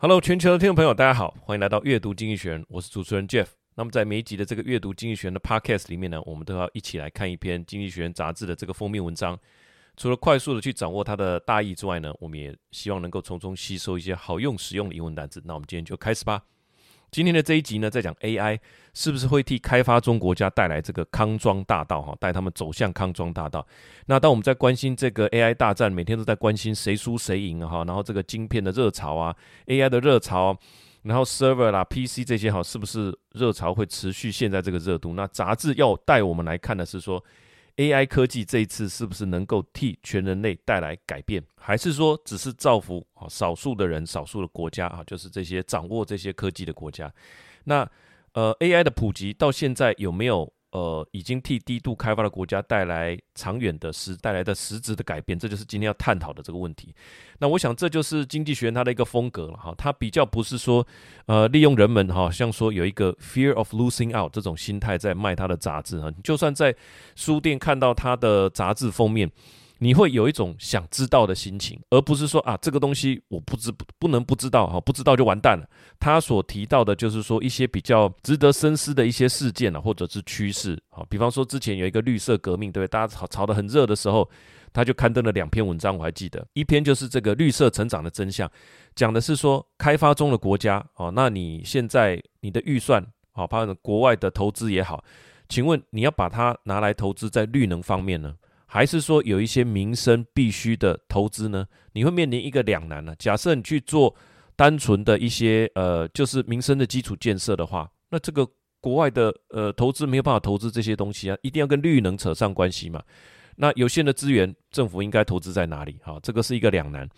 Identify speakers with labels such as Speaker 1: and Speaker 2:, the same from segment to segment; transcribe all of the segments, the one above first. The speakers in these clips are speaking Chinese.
Speaker 1: Hello，全球的听众朋友，大家好，欢迎来到阅读经济学人，我是主持人 Jeff。那么在每一集的这个阅读经济学人的 Podcast 里面呢，我们都要一起来看一篇经济学人杂志的这个封面文章。除了快速的去掌握它的大意之外呢，我们也希望能够从中吸收一些好用实用的英文单词。那我们今天就开始吧。今天的这一集呢，在讲 AI 是不是会替开发中国家带来这个康庄大道哈，带他们走向康庄大道。那当我们在关心这个 AI 大战，每天都在关心谁输谁赢哈，然后这个晶片的热潮啊，AI 的热潮，然后 server 啦、PC 这些哈，是不是热潮会持续现在这个热度？那杂志要带我们来看的是说。AI 科技这一次是不是能够替全人类带来改变，还是说只是造福啊少数的人、少数的国家啊？就是这些掌握这些科技的国家。那呃，AI 的普及到现在有没有？呃，已经替低度开发的国家带来长远的实带来的实质的改变，这就是今天要探讨的这个问题。那我想这就是经济学人他的一个风格了哈，他比较不是说呃利用人们哈，像说有一个 fear of losing out 这种心态在卖他的杂志哈，就算在书店看到他的杂志封面。你会有一种想知道的心情，而不是说啊，这个东西我不知不能不知道哈，不知道就完蛋了。他所提到的就是说一些比较值得深思的一些事件啊，或者是趋势啊，比方说之前有一个绿色革命，对不对？大家炒炒得很热的时候，他就刊登了两篇文章，我还记得，一篇就是这个绿色成长的真相，讲的是说开发中的国家哦，那你现在你的预算啊，包括国外的投资也好，请问你要把它拿来投资在绿能方面呢？还是说有一些民生必须的投资呢？你会面临一个两难呢？假设你去做单纯的一些呃，就是民生的基础建设的话，那这个国外的呃投资没有办法投资这些东西啊，一定要跟绿能扯上关系嘛。那有限的资源，政府应该投资在哪里？好，这个是一个两难。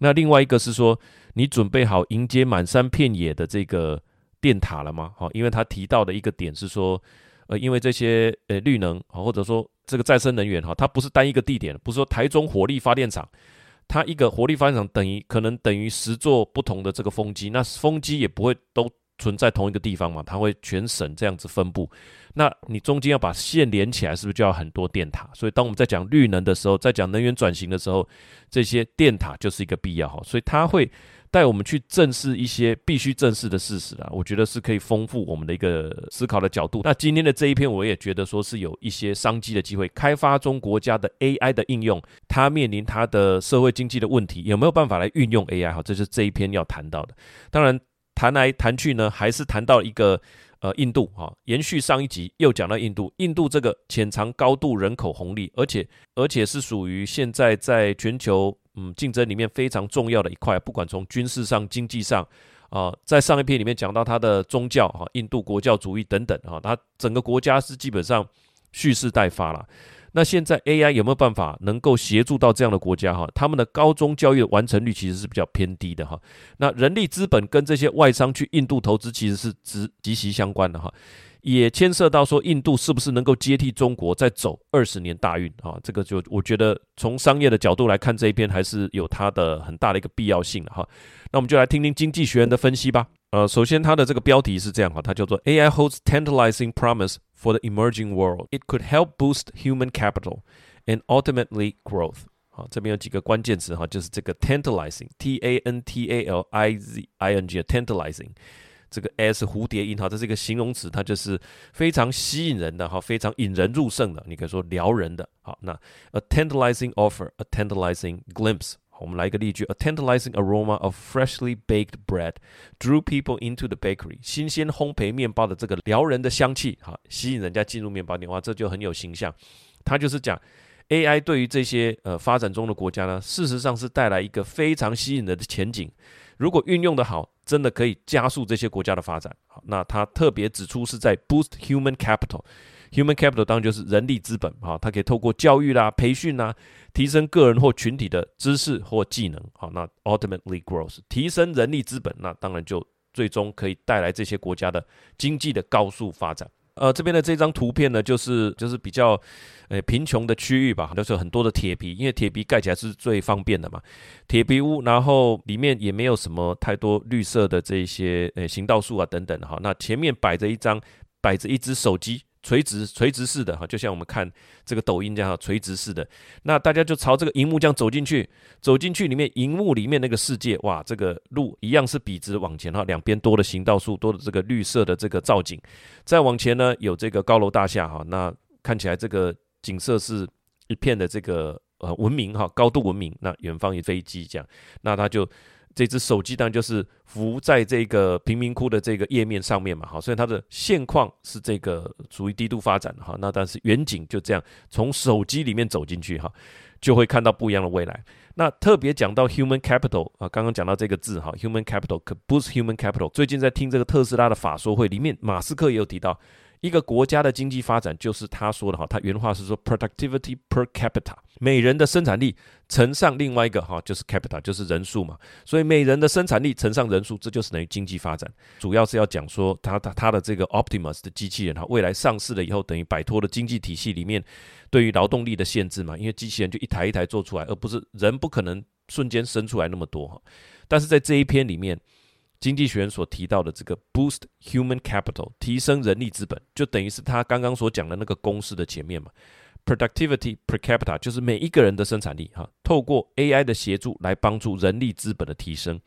Speaker 1: 那另外一个是说，你准备好迎接满山遍野的这个电塔了吗？好，因为他提到的一个点是说，呃，因为这些呃绿能，或者说。这个再生能源哈，它不是单一个地点，不是说台中火力发电厂，它一个火力发电厂等于可能等于十座不同的这个风机，那风机也不会都存在同一个地方嘛，它会全省这样子分布。那你中间要把线连起来，是不是就要很多电塔？所以当我们在讲绿能的时候，在讲能源转型的时候，这些电塔就是一个必要哈，所以它会。带我们去正视一些必须正视的事实啊，我觉得是可以丰富我们的一个思考的角度。那今天的这一篇，我也觉得说是有一些商机的机会。开发中国家的 AI 的应用，它面临它的社会经济的问题，有没有办法来运用 AI？好，这是这一篇要谈到的。当然，谈来谈去呢，还是谈到一个呃印度哈，延续上一集又讲到印度，印度这个潜藏高度人口红利，而且而且是属于现在在全球。嗯，竞争里面非常重要的一块，不管从军事上、经济上，啊、在上一篇里面讲到它的宗教，哈，印度国教主义等等，哈，它整个国家是基本上蓄势待发了。那现在 AI 有没有办法能够协助到这样的国家？哈，他们的高中教育完成率其实是比较偏低的，哈。那人力资本跟这些外商去印度投资其实是直息息相关的，哈。也牵涉到说，印度是不是能够接替中国再走二十年大运啊？这个就我觉得从商业的角度来看，这一篇还是有它的很大的一个必要性的哈。那我们就来听听经济学人的分析吧。呃，首先它的这个标题是这样哈，它叫做 AI holds tantalizing promise for the emerging world. It could help boost human capital and ultimately growth. 好，这边有几个关键词哈，就是这个 tantalizing，T A N T A L I Z I N G，tantalizing。这个 a 是蝴蝶音哈，这是一个形容词，它就是非常吸引人的哈，非常引人入胜的，你可以说撩人的。好，那 a tantalizing offer，a tantalizing glimpse。我们来一个例句：a tantalizing aroma of freshly baked bread drew people into the bakery。新鲜烘焙面包的这个撩人的香气，哈，吸引人家进入面包店，哇，这就很有形象。它就是讲 AI 对于这些呃发展中的国家呢，事实上是带来一个非常吸引人的前景。如果运用得好，真的可以加速这些国家的发展。好，那他特别指出是在 boost human capital，human capital 当然就是人力资本。好，它可以透过教育啦、培训啦，提升个人或群体的知识或技能。好，那 ultimately grows 提升人力资本，那当然就最终可以带来这些国家的经济的高速发展。呃，这边的这张图片呢，就是就是比较，呃，贫穷的区域吧，就是有很多的铁皮，因为铁皮盖起来是最方便的嘛，铁皮屋，然后里面也没有什么太多绿色的这些，呃，行道树啊等等，哈，那前面摆着一张，摆着一只手机，垂直垂直式的哈，就像我们看这个抖音这样垂直式的。那大家就朝这个荧幕这样走进去，走进去里面荧幕里面那个世界，哇，这个路一样是笔直往前哈，两边多的行道树，多的这个绿色的这个造景。再往前呢，有这个高楼大厦哈，那看起来这个景色是一片的这个呃文明哈，高度文明。那远方有飞机这样，那他就。这只手机当然就是浮在这个贫民窟的这个页面上面嘛，好，所以它的现况是这个属于低度发展的哈，那但是远景就这样从手机里面走进去哈，就会看到不一样的未来。那特别讲到 human capital 啊，刚刚讲到这个字哈，human capital 可 boost human capital。最近在听这个特斯拉的法说会里面，马斯克也有提到。一个国家的经济发展，就是他说的哈，他原话是说 productivity per capita，每人的生产力乘上另外一个哈，就是 capita，就是人数嘛。所以每人的生产力乘上人数，这就是等于经济发展。主要是要讲说他他他的这个 Optimus 的机器人哈，未来上市了以后，等于摆脱了经济体系里面对于劳动力的限制嘛，因为机器人就一台一台做出来，而不是人不可能瞬间生出来那么多哈。但是在这一篇里面。经济学人所提到的这个 boost human capital 提升人力资本，就等于是他刚刚所讲的那个公式的前面嘛。productivity per capita 就是每一个人的生产力哈，透过 AI 的协助来帮助人力资本的提升。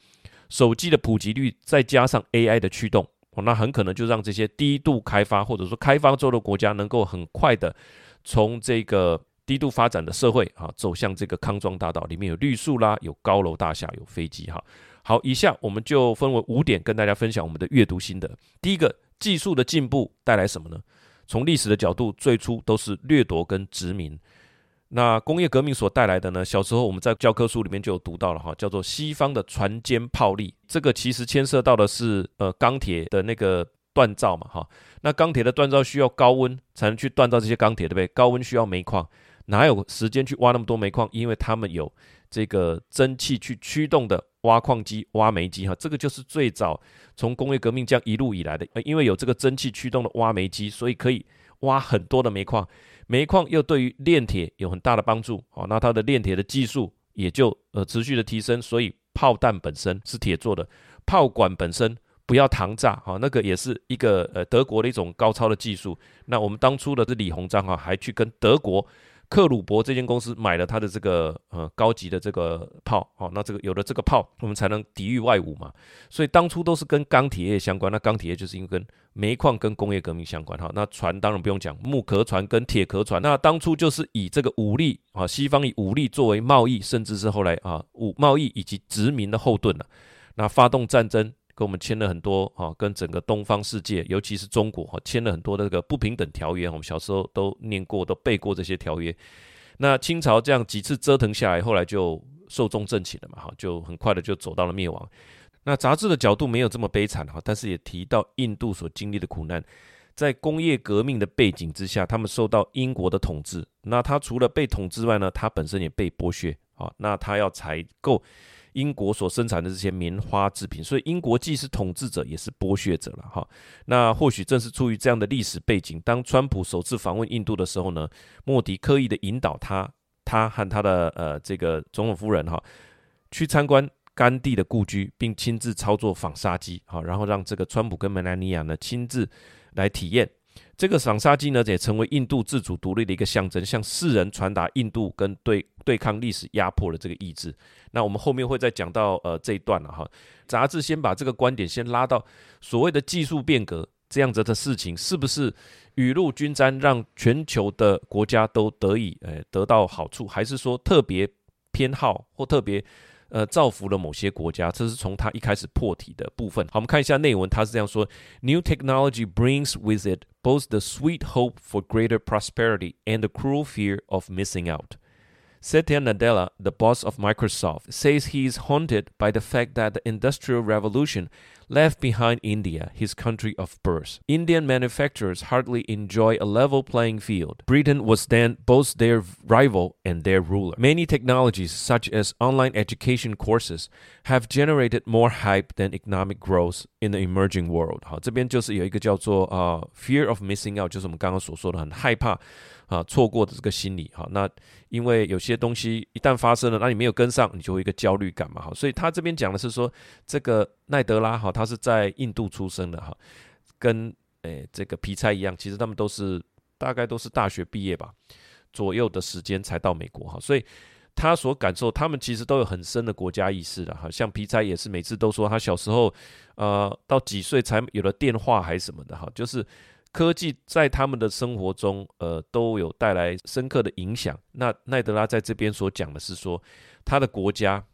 Speaker 1: 手机的普及率再加上 AI 的驱动，那很可能就让这些低度开发或者说开发中的国家能够很快的从这个低度发展的社会啊走向这个康庄大道，里面有绿树啦，有高楼大厦，有飞机哈。好，以下我们就分为五点跟大家分享我们的阅读心得。第一个，技术的进步带来什么呢？从历史的角度，最初都是掠夺跟殖民。那工业革命所带来的呢？小时候我们在教科书里面就有读到了哈，叫做西方的船坚炮利。这个其实牵涉到的是呃钢铁的那个锻造嘛哈。那钢铁的锻造需要高温才能去锻造这些钢铁，对不对？高温需要煤矿，哪有时间去挖那么多煤矿？因为他们有这个蒸汽去驱动的。挖矿机、挖煤机，哈，这个就是最早从工业革命这样一路以来的。因为有这个蒸汽驱动的挖煤机，所以可以挖很多的煤矿。煤矿又对于炼铁有很大的帮助，哦，那它的炼铁的技术也就呃持续的提升。所以炮弹本身是铁做的，炮管本身不要膛炸，哈，那个也是一个呃德国的一种高超的技术。那我们当初的这李鸿章，哈，还去跟德国。克鲁伯这间公司买了他的这个呃高级的这个炮，好，那这个有了这个炮，我们才能抵御外侮嘛。所以当初都是跟钢铁业相关，那钢铁业就是因为跟煤矿跟工业革命相关哈。那船当然不用讲，木壳船跟铁壳船，那当初就是以这个武力啊，西方以武力作为贸易，甚至是后来啊武贸易以及殖民的后盾了。那发动战争。跟我们签了很多啊，跟整个东方世界，尤其是中国哈，签了很多的这个不平等条约。我们小时候都念过，都背过这些条约。那清朝这样几次折腾下来，后来就寿终正寝了嘛，哈，就很快的就走到了灭亡。那杂志的角度没有这么悲惨哈，但是也提到印度所经历的苦难，在工业革命的背景之下，他们受到英国的统治。那他除了被统治外呢，他本身也被剥削啊。那他要采购。英国所生产的这些棉花制品，所以英国既是统治者，也是剥削者了哈。那或许正是出于这样的历史背景，当川普首次访问印度的时候呢，莫迪刻意的引导他，他和他的呃这个总统夫人哈，去参观甘地的故居，并亲自操作纺纱机，好，然后让这个川普跟梅兰妮亚呢亲自来体验。这个纺纱机呢，也成为印度自主独立的一个象征，向世人传达印度跟对对抗历史压迫的这个意志。那我们后面会再讲到呃这一段了哈。杂志先把这个观点先拉到所谓的技术变革这样子的事情，是不是雨露均沾，让全球的国家都得以呃得到好处，还是说特别偏好或特别？呃，造福了某些国家，这是从他一开始破题的部分。好，我们看一下内文，他是这样说：New technology brings with it both the sweet hope for greater prosperity and the cruel fear of missing out. Satya Nadella, the boss of Microsoft, says he is haunted by the fact that the Industrial Revolution left behind India, his country of birth. Indian manufacturers hardly enjoy a level playing field. Britain was then both their rival and their ruler. Many technologies, such as online education courses, have generated more hype than economic growth in the emerging world. 好，这边就是有一个叫做啊、uh, fear of missing out，就是我们刚刚所说的很害怕。 啊，错过的这个心理哈，那因为有些东西一旦发生了，那你没有跟上，你就会一个焦虑感嘛哈，所以他这边讲的是说，这个奈德拉哈，他是在印度出生的哈，跟诶这个皮猜一样，其实他们都是大概都是大学毕业吧左右的时间才到美国哈，所以他所感受，他们其实都有很深的国家意识的哈。像皮猜也是每次都说他小时候呃到几岁才有了电话还是什么的哈，就是。科技在他们的生活中，呃，都有带来深刻的影响。那奈德拉在这边所讲的是说，他的国家，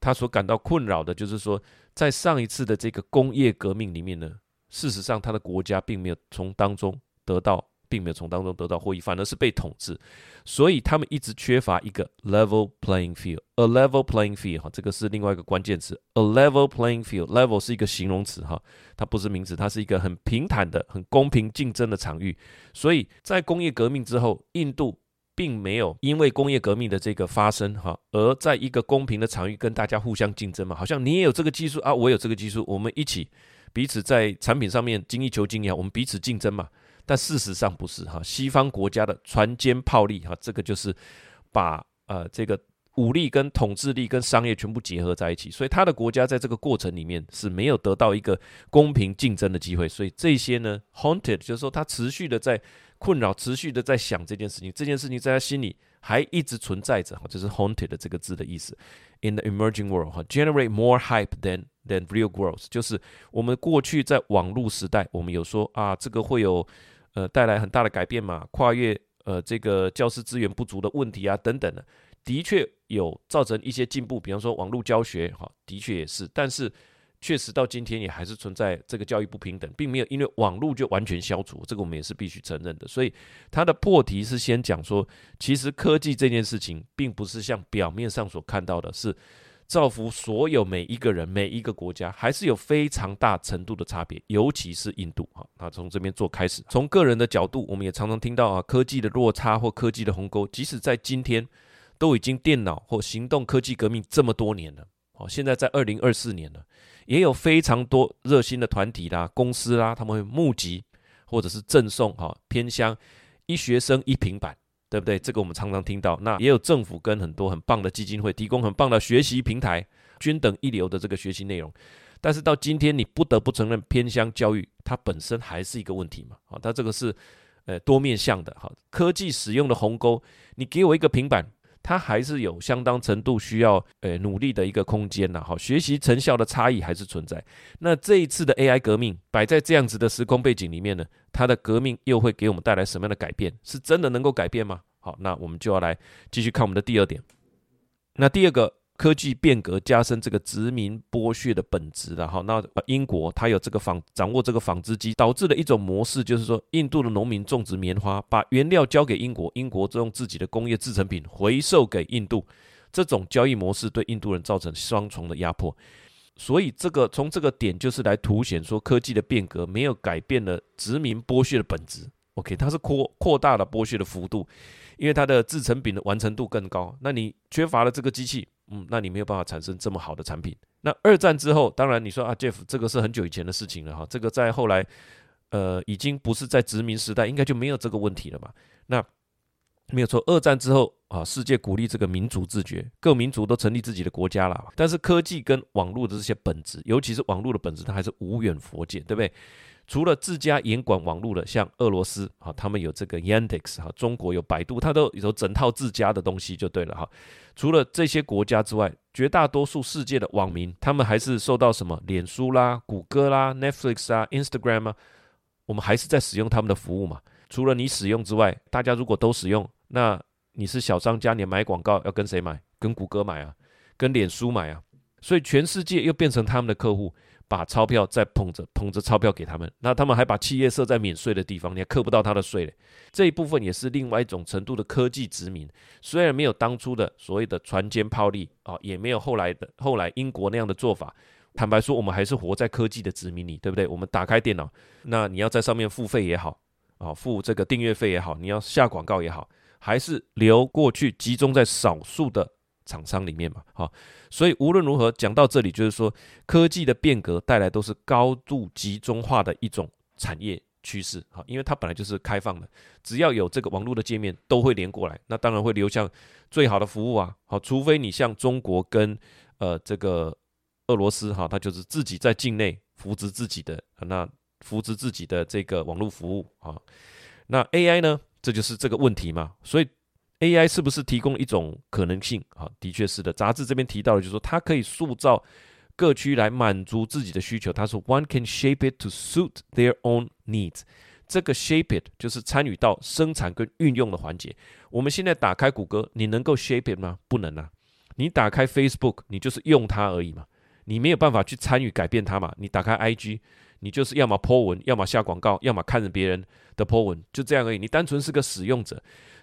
Speaker 1: 他所感到困扰的，就是说，在上一次的这个工业革命里面呢，事实上他的国家并没有从当中得到。并没有从当中得到获益，反而是被统治，所以他们一直缺乏一个 level playing field。A level playing field 哈，这个是另外一个关键词。A level playing field，level 是一个形容词哈，它不是名词，它是一个很平坦的、很公平竞争的场域。所以在工业革命之后，印度并没有因为工业革命的这个发生哈，而在一个公平的场域跟大家互相竞争嘛，好像你也有这个技术啊，我有这个技术，我们一起彼此在产品上面精益求精一样，我们彼此竞争嘛。但事实上不是哈，西方国家的船坚炮利哈，这个就是把呃这个武力跟统治力跟商业全部结合在一起，所以他的国家在这个过程里面是没有得到一个公平竞争的机会，所以这些呢，haunted 就是说他持续的在困扰，持续的在想这件事情，这件事情在他心里还一直存在着哈，就是 haunted 的这个字的意思。In the emerging world 哈，generate more hype than than real growth，就是我们过去在网络时代，我们有说啊，这个会有。呃，带来很大的改变嘛，跨越呃这个教师资源不足的问题啊，等等的，的确有造成一些进步。比方说网络教学，哈，的确也是。但是确实到今天也还是存在这个教育不平等，并没有因为网络就完全消除，这个我们也是必须承认的。所以他的破题是先讲说，其实科技这件事情，并不是像表面上所看到的，是。造福所有每一个人、每一个国家，还是有非常大程度的差别，尤其是印度哈。那从这边做开始，从个人的角度，我们也常常听到啊，科技的落差或科技的鸿沟，即使在今天，都已经电脑或行动科技革命这么多年了。好，现在在二零二四年了，也有非常多热心的团体啦、公司啦，他们会募集或者是赠送哈偏乡一学生一平板。对不对？这个我们常常听到。那也有政府跟很多很棒的基金会提供很棒的学习平台，均等一流的这个学习内容。但是到今天，你不得不承认，偏乡教育它本身还是一个问题嘛？好，它这个是呃多面向的。好，科技使用的鸿沟，你给我一个平板。它还是有相当程度需要呃努力的一个空间呐，好，学习成效的差异还是存在。那这一次的 AI 革命摆在这样子的时空背景里面呢，它的革命又会给我们带来什么样的改变？是真的能够改变吗？好，那我们就要来继续看我们的第二点。那第二个。科技变革加深这个殖民剥削的本质了哈。那英国它有这个纺掌握这个纺织机，导致了一种模式，就是说印度的农民种植棉花，把原料交给英国，英国就用自己的工业制成品回售给印度。这种交易模式对印度人造成双重的压迫。所以这个从这个点就是来凸显说，科技的变革没有改变了殖民剥削的本质。OK，它是扩扩大了剥削的幅度，因为它的制成品的完成度更高。那你缺乏了这个机器。嗯，那你没有办法产生这么好的产品。那二战之后，当然你说啊，Jeff，这个是很久以前的事情了哈。这个在后来，呃，已经不是在殖民时代，应该就没有这个问题了嘛。那没有错，二战之后啊，世界鼓励这个民族自觉，各民族都成立自己的国家了。但是科技跟网络的这些本质，尤其是网络的本质，它还是无远佛界，对不对？除了自家严管网络的，像俄罗斯啊，他们有这个 Yandex 哈，中国有百度，它都有整套自家的东西就对了哈。除了这些国家之外，绝大多数世界的网民，他们还是受到什么脸书啦、谷歌啦、Netflix 啊、Instagram 啊，我们还是在使用他们的服务嘛。除了你使用之外，大家如果都使用，那你是小商家，你买广告要跟谁买？跟谷歌买啊，跟脸书买啊，所以全世界又变成他们的客户。把钞票再捧着捧着钞票给他们，那他们还把企业设在免税的地方，你还扣不到他的税嘞。这一部分也是另外一种程度的科技殖民，虽然没有当初的所谓的船坚炮利啊，也没有后来的后来英国那样的做法。坦白说，我们还是活在科技的殖民里，对不对？我们打开电脑，那你要在上面付费也好啊，付这个订阅费也好，你要下广告也好，还是留过去集中在少数的。厂商里面嘛，好，所以无论如何讲到这里，就是说科技的变革带来都是高度集中化的一种产业趋势，哈，因为它本来就是开放的，只要有这个网络的界面都会连过来，那当然会流向最好的服务啊，好，除非你像中国跟呃这个俄罗斯哈，它就是自己在境内扶植自己的，那扶持自己的这个网络服务啊。那 AI 呢？这就是这个问题嘛。所以 AI 是不是提供一种可能性啊？的确是的。杂志这边提到的，就是说它可以塑造各区来满足自己的需求。他说，One can shape it to suit their own needs。这个 shape it 就是参与到生产跟运用的环节。我们现在打开谷歌，你能够 shape it 吗？不能啊。你打开 Facebook，你就是用它而已嘛。你没有办法去参与改变它嘛。你打开 IG，你就是要么 po 文，要么下广告，要么看着别人的 po 文，就这样而已。你单纯是个使用者。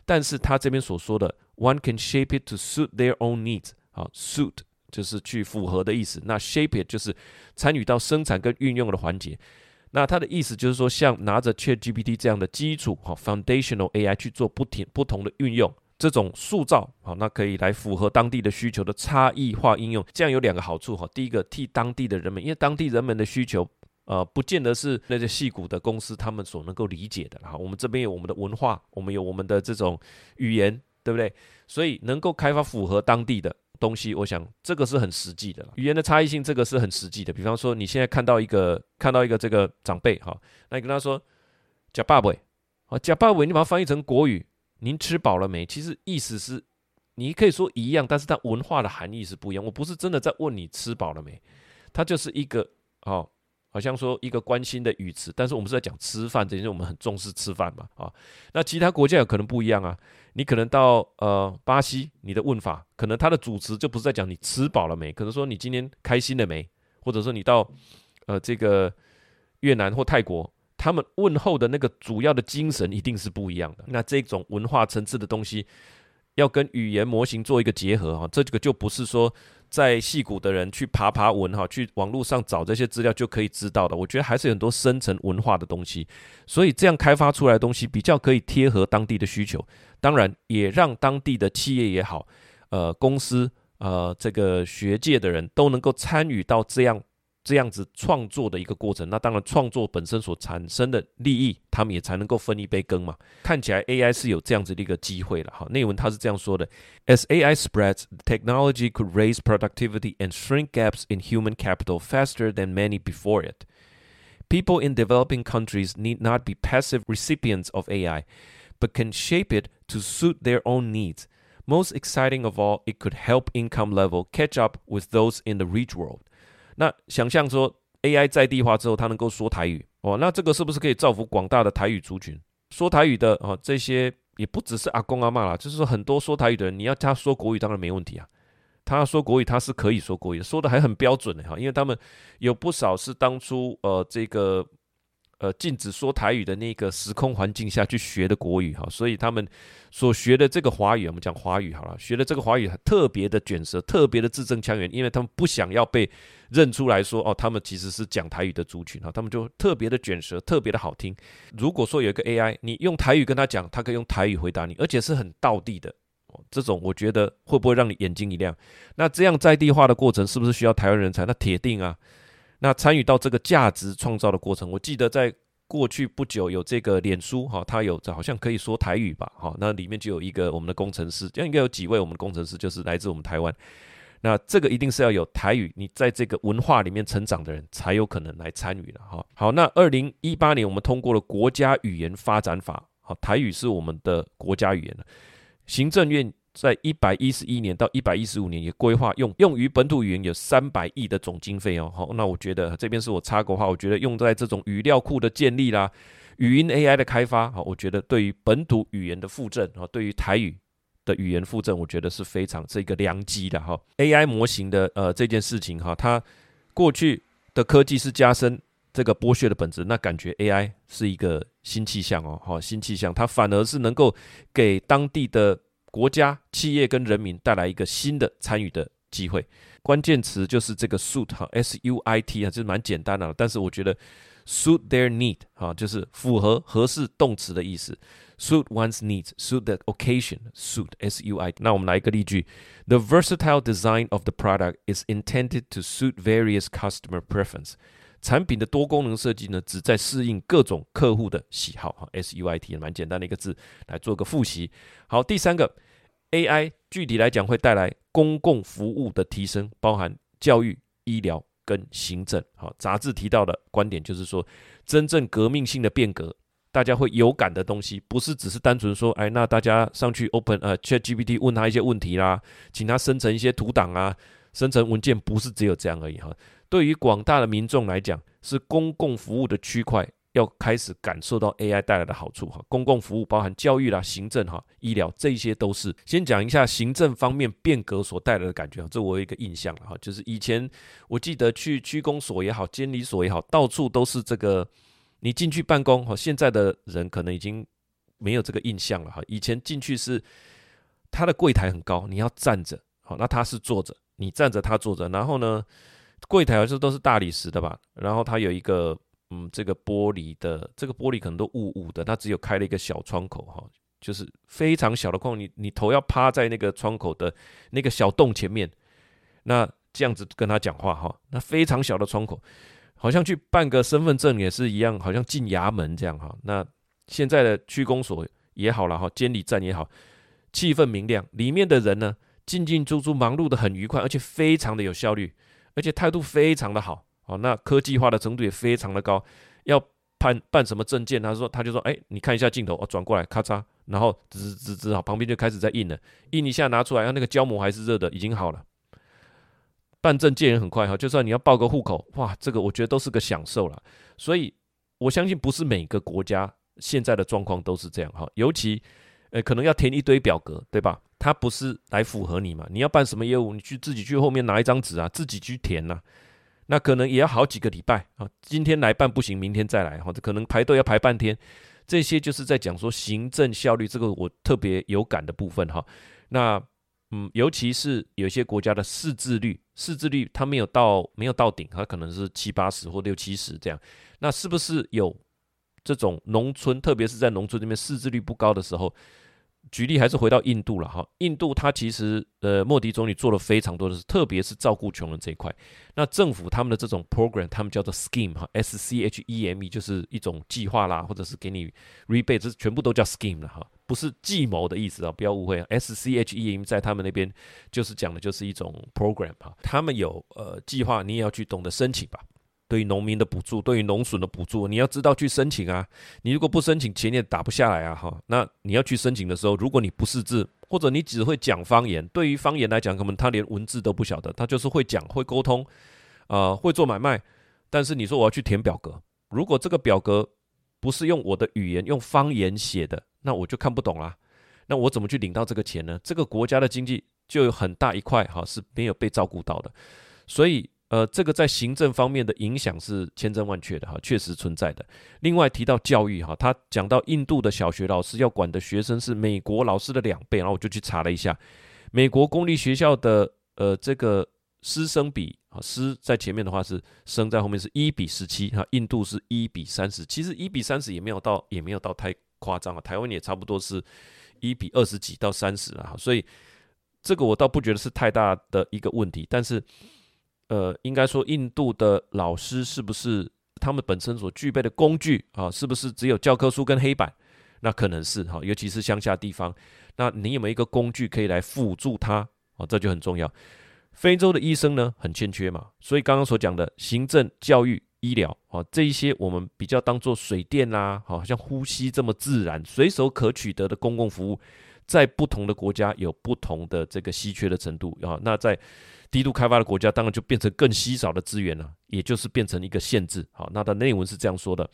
Speaker 1: 但是他这边所说的 one can shape it to suit their own needs，好，suit 就是去符合的意思。那 shape it 就是参与到生产跟运用的环节。那他的意思就是说，像拿着 ChatGPT 这样的基础哈，foundational AI 去做不停不同的运用，这种塑造好，那可以来符合当地的需求的差异化应用。这样有两个好处哈，第一个替当地的人们，因为当地人们的需求，呃，不见得是那些戏骨的公司他们所能够理解的哈。我们这边有我们的文化，我们有我们的这种语言，对不对？所以能够开发符合当地的。东西，我想这个是很实际的，语言的差异性，这个是很实际的。比方说，你现在看到一个看到一个这个长辈哈，那你跟他说“呷饱未”，啊“呷饱未”，你把它翻译成国语，“您吃饱了没”？其实意思是，你可以说一样，但是它文化的含义是不一样。我不是真的在问你吃饱了没，它就是一个哦。好像说一个关心的语词，但是我们是在讲吃饭这件事，我们很重视吃饭嘛啊。那其他国家有可能不一样啊。你可能到呃巴西，你的问法可能他的主词就不是在讲你吃饱了没，可能说你今天开心了没，或者说你到呃这个越南或泰国，他们问候的那个主要的精神一定是不一样的。那这种文化层次的东西，要跟语言模型做一个结合哈，这个就不是说。在戏谷的人去爬爬文哈，去网络上找这些资料就可以知道的。我觉得还是很多深层文化的东西，所以这样开发出来的东西比较可以贴合当地的需求，当然也让当地的企业也好，呃，公司呃，这个学界的人都能够参与到这样。这样子创作的一个过程，那当然创作本身所产生的利益，他们也才能够分一杯羹嘛。看起来 AI 是有这样子的一个机会了。好，内文他是这样说的：As AI spreads, technology could raise productivity and shrink gaps in human capital faster than many before it. People in developing countries need not be passive recipients of AI, but can shape it to suit their own needs. Most exciting of all, it could help income level catch up with those in the rich world. 那想象说 AI 在地化之后，它能够说台语哦，那这个是不是可以造福广大的台语族群？说台语的哦，这些也不只是阿公阿嬷啦，就是说很多说台语的人，你要他说国语当然没问题啊。他说国语，他是可以说国语，说的还很标准的哈，因为他们有不少是当初呃这个。呃，禁止说台语的那个时空环境下去学的国语哈，所以他们所学的这个华语，我们讲华语好了，学的这个华语特别的卷舌，特别的字正腔圆，因为他们不想要被认出来说哦，他们其实是讲台语的族群哈，他们就特别的卷舌，特别的好听。如果说有一个 AI，你用台语跟他讲，他可以用台语回答你，而且是很道地的，这种我觉得会不会让你眼睛一亮？那这样在地化的过程是不是需要台湾人才？那铁定啊。那参与到这个价值创造的过程，我记得在过去不久有这个脸书哈，它有好像可以说台语吧，哈，那里面就有一个我们的工程师，应该有几位我们的工程师就是来自我们台湾。那这个一定是要有台语，你在这个文化里面成长的人才有可能来参与的哈。好，那二零一八年我们通过了国家语言发展法，好，台语是我们的国家语言了，行政院。在一百一十一年到一百一十五年，也规划用用于本土语言有三百亿的总经费哦。好，那我觉得这边是我插个话，我觉得用在这种语料库的建立啦，语音 AI 的开发，好，我觉得对于本土语言的复振啊，对于台语的语言复振，我觉得是非常这个良机的哈。AI 模型的呃这件事情哈，它过去的科技是加深这个剥削的本质，那感觉 AI 是一个新气象哦，好，新气象，它反而是能够给当地的。国家、企业跟人民带来一个新的参与的机会，关键词就是这个 suit 哈，S U I T 啊，就是蛮简单的，但是我觉得 suit their need 哈，就是符合合适动词的意思，suit one's needs，suit the occasion，suit S U I T。那我们来一个例句：The versatile design of the product is intended to suit various customer preference。产品的多功能设计呢，旨在适应各种客户的喜好。哈，S U I T 也蛮简单的一个字，来做个复习。好，第三个 AI 具体来讲会带来公共服务的提升，包含教育、医疗跟行政。好，杂志提到的观点就是说，真正革命性的变革，大家会有感的东西，不是只是单纯说，哎，那大家上去 Open 呃 ChatGPT 问他一些问题啦，请他生成一些图档啊，生成文件，不是只有这样而已哈。对于广大的民众来讲，是公共服务的区块。要开始感受到 AI 带来的好处哈，公共服务包含教育啦、行政哈、医疗，这些都是。先讲一下行政方面变革所带来的感觉，这我有一个印象哈，就是以前我记得去区公所也好、监理所也好，到处都是这个，你进去办公哈，现在的人可能已经没有这个印象了哈。以前进去是他的柜台很高，你要站着，好，那他是坐着，你站着他坐着，然后呢，柜台好像都是大理石的吧，然后他有一个。嗯，这个玻璃的这个玻璃可能都雾雾的，它只有开了一个小窗口哈，就是非常小的空，你你头要趴在那个窗口的那个小洞前面，那这样子跟他讲话哈，那非常小的窗口，好像去办个身份证也是一样，好像进衙门这样哈。那现在的区公所也好了哈，监理站也好，气氛明亮，里面的人呢进进出出，忙碌的很愉快，而且非常的有效率，而且态度非常的好。哦，那科技化的程度也非常的高。要办办什么证件，他说他就说，哎，你看一下镜头，哦，转过来，咔嚓，然后滋滋滋，好，旁边就开始在印了，印一下拿出来，那个胶膜还是热的，已经好了。办证件也很快哈，就算你要报个户口，哇，这个我觉得都是个享受了。所以我相信不是每个国家现在的状况都是这样哈，尤其呃可能要填一堆表格，对吧？他不是来符合你嘛？你要办什么业务，你去自己去后面拿一张纸啊，自己去填呐。那可能也要好几个礼拜啊，今天来办不行，明天再来，或者可能排队要排半天，这些就是在讲说行政效率，这个我特别有感的部分哈。那嗯，尤其是有些国家的识字率，识字率它没有到没有到顶，它可能是七八十或六七十这样。那是不是有这种农村，特别是在农村这边识字率不高的时候？举例还是回到印度了哈，印度它其实呃莫迪总理做了非常多的事，特别是照顾穷人这一块。那政府他们的这种 program，他们叫做 scheme 哈，S C H E M E，就是一种计划啦，或者是给你 rebate，这全部都叫 scheme 了哈，不是计谋的意思啊，不要误会啊。S C H E M 在他们那边就是讲的就是一种 program 哈，他们有呃计划，你也要去懂得申请吧。对于农民的补助，对于农损的补助，你要知道去申请啊。你如果不申请，钱也打不下来啊。哈，那你要去申请的时候，如果你不识字，或者你只会讲方言，对于方言来讲，可能他连文字都不晓得，他就是会讲、会沟通，呃，会做买卖。但是你说我要去填表格，如果这个表格不是用我的语言、用方言写的，那我就看不懂啦。那我怎么去领到这个钱呢？这个国家的经济就有很大一块哈是没有被照顾到的，所以。呃，这个在行政方面的影响是千真万确的哈，确实存在的。另外提到教育哈，他讲到印度的小学老师要管的学生是美国老师的两倍，然后我就去查了一下，美国公立学校的呃这个师生比啊，师在前面的话是生在后面是一比十七哈，印度是一比三十，其实一比三十也没有到也没有到太夸张啊，台湾也差不多是一比二十几到三十啊，所以这个我倒不觉得是太大的一个问题，但是。呃，应该说，印度的老师是不是他们本身所具备的工具啊？是不是只有教科书跟黑板？那可能是哈，尤其是乡下地方。那你有没有一个工具可以来辅助他？啊，这就很重要。非洲的医生呢，很欠缺嘛，所以刚刚所讲的行政、教育、医疗啊，这一些我们比较当做水电啦，好像呼吸这么自然、随手可取得的公共服务，在不同的国家有不同的这个稀缺的程度啊。那在低度开发的国家当然就变成更稀少的资源了，也就是变成一个限制。好，那它的内文是这样说的：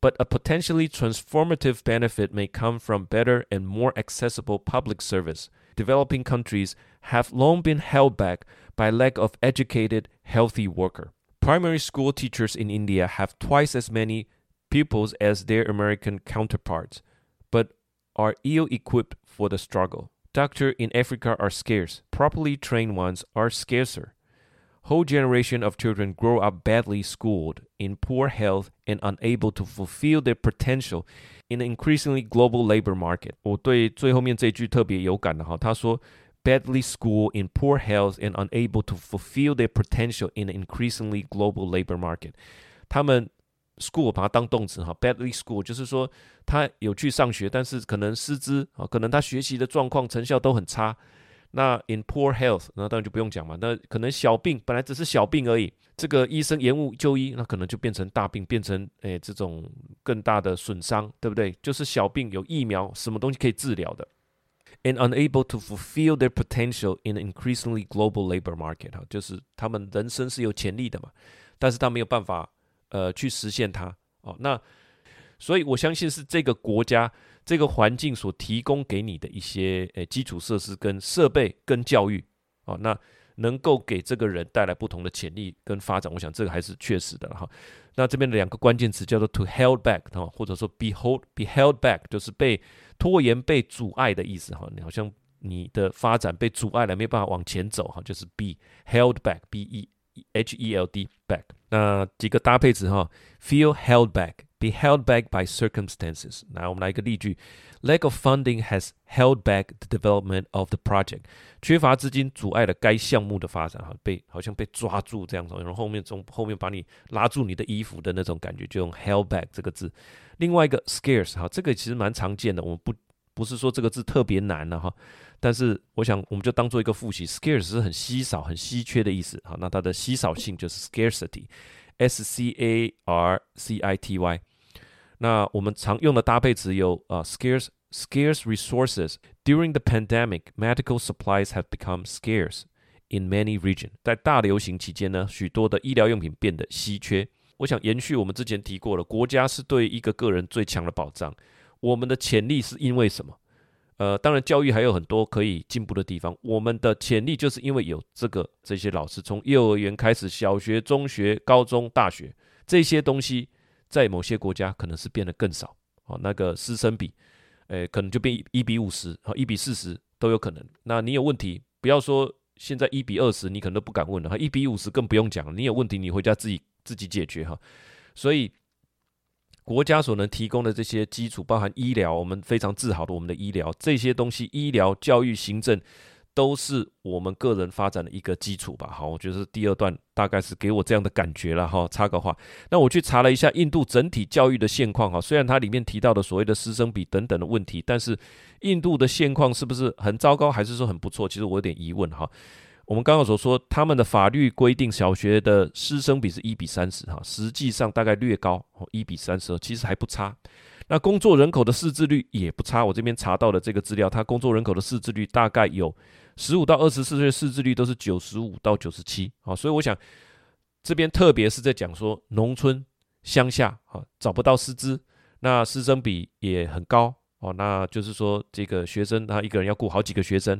Speaker 1: But a potentially transformative benefit may come from better and more accessible public service. Developing countries have long been held back by lack of educated, healthy worker. Primary school teachers in India have twice as many pupils as their American counterparts, but are ill-equipped for the struggle. Doctors in Africa are scarce. Properly trained ones are scarcer. Whole generation of children grow up badly schooled, in poor health, and unable to fulfill their potential in an increasingly global labor market. 我对最后面这句特别有感的哈，他说 badly schooled, in poor health, and unable to fulfill their potential in an increasingly global labor market. 他们 school 把它当动词哈，badly school 就是说他有去上学，但是可能师资啊，可能他学习的状况成效都很差。那 in poor health，那当然就不用讲嘛。那可能小病本来只是小病而已，这个医生延误就医，那可能就变成大病，变成诶这种更大的损伤，对不对？就是小病有疫苗，什么东西可以治疗的。And unable to fulfill their potential in an increasingly global labor market，哈，就是他们人生是有潜力的嘛，但是他没有办法呃去实现它。哦，那所以我相信是这个国家。这个环境所提供给你的一些诶基础设施跟设备跟教育，哦，那能够给这个人带来不同的潜力跟发展，我想这个还是确实的哈。那这边的两个关键词叫做 to held back 哈，或者说 be hold be held back，就是被拖延、被阻碍的意思哈。你好像你的发展被阻碍了，没办法往前走哈，就是 be held back，b e h e l d back。那几个搭配词哈，feel held back。Be held back by circumstances。来，我们来一个例句：Lack of funding has held back the development of the project。缺乏资金阻碍了该项目的发展，哈，被好像被抓住这样子，然后后面从后面把你拉住你的衣服的那种感觉，就用 held back 这个字。另外一个 scarce，哈，这个其实蛮常见的，我们不不是说这个字特别难了哈，但是我想我们就当做一个复习，scarce 是很稀少、很稀缺的意思，哈，那它的稀少性就是 scarcity，s c a r c i t y。那我们常用的搭配词有啊，scarce scarce resources during the pandemic, medical supplies have become scarce in many region.。在大流行期间呢，许多的医疗用品变得稀缺。我想延续我们之前提过了，国家是对一个个人最强的保障。我们的潜力是因为什么？呃，当然教育还有很多可以进步的地方。我们的潜力就是因为有这个这些老师，从幼儿园开始，小学、中学、高中、大学这些东西。在某些国家可能是变得更少，哦，那个师生比，诶，可能就变一比五十，和一比四十都有可能。那你有问题，不要说现在一比二十，你可能都不敢问了，哈，一比五十更不用讲。你有问题，你回家自己自己解决哈。所以国家所能提供的这些基础，包含医疗，我们非常自豪的我们的医疗，这些东西，医疗、教育、行政。都是我们个人发展的一个基础吧。好，我觉得是第二段大概是给我这样的感觉了哈。插个话，那我去查了一下印度整体教育的现况哈。虽然它里面提到的所谓的师生比等等的问题，但是印度的现况是不是很糟糕，还是说很不错？其实我有点疑问哈。我们刚刚所说，他们的法律规定小学的师生比是一比三十哈，实际上大概略高，一比三十，其实还不差。那工作人口的识字率也不差。我这边查到的这个资料，他工作人口的识字率大概有。十五到二十四岁识字率都是九十五到九十七，啊，所以我想这边特别是在讲说农村乡下啊找不到师资，那师生比也很高哦，那就是说这个学生他一个人要顾好几个学生，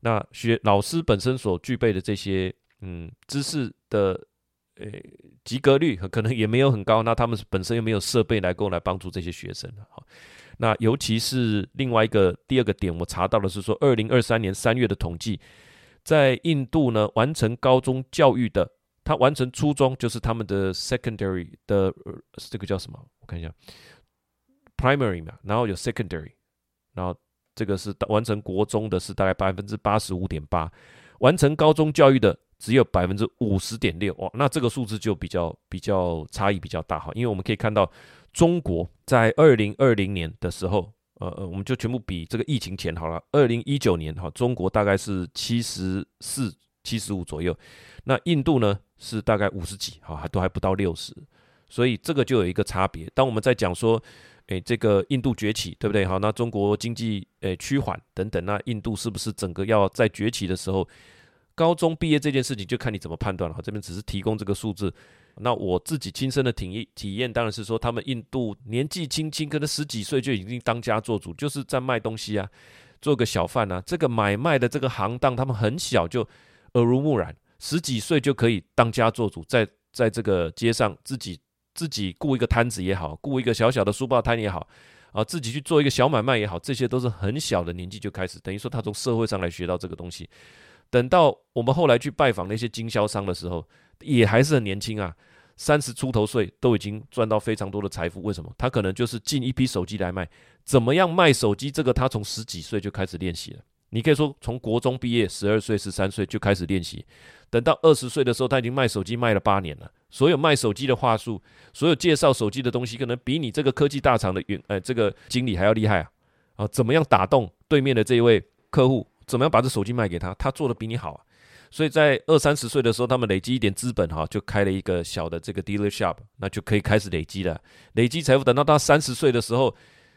Speaker 1: 那学老师本身所具备的这些嗯知识的呃及格率可能也没有很高，那他们本身又没有设备来够来帮助这些学生，好。那尤其是另外一个第二个点，我查到的是说，二零二三年三月的统计，在印度呢，完成高中教育的，他完成初中就是他们的 secondary 的，这个叫什么？我看一下，primary 嘛，然后有 secondary，然后这个是完成国中的是大概百分之八十五点八，完成高中教育的只有百分之五十点六，哇，那这个数字就比较比较差异比较大哈，因为我们可以看到。中国在二零二零年的时候，呃呃，我们就全部比这个疫情前好了。二零一九年哈，中国大概是七十四、七十五左右，那印度呢是大概五十几，哈，还都还不到六十，所以这个就有一个差别。当我们在讲说，诶，这个印度崛起，对不对？好，那中国经济诶趋缓等等，那印度是不是整个要在崛起的时候，高中毕业这件事情就看你怎么判断了。这边只是提供这个数字。那我自己亲身的体验体验当然是说，他们印度年纪轻轻，可能十几岁就已经当家做主，就是在卖东西啊，做个小贩啊。这个买卖的这个行当，他们很小就耳濡目染，十几岁就可以当家做主，在在这个街上自己自己雇一个摊子也好，雇一个小小的书报摊也好，啊，自己去做一个小买卖也好，这些都是很小的年纪就开始，等于说他从社会上来学到这个东西。等到我们后来去拜访那些经销商的时候，也还是很年轻啊，三十出头岁都已经赚到非常多的财富。为什么？他可能就是进一批手机来卖，怎么样卖手机？这个他从十几岁就开始练习了。你可以说从国中毕业，十二岁、十三岁就开始练习，等到二十岁的时候，他已经卖手机卖了八年了。所有卖手机的话术，所有介绍手机的东西，可能比你这个科技大厂的员，呃，这个经理还要厉害啊！啊，怎么样打动对面的这一位客户？怎么样把这手机卖给他？他做的比你好啊。所以在二三十岁的时候，他们累积一点资本哈，就开了一个小的这个 dealer shop，那就可以开始累积了，累积财富。等到他三十岁的时候，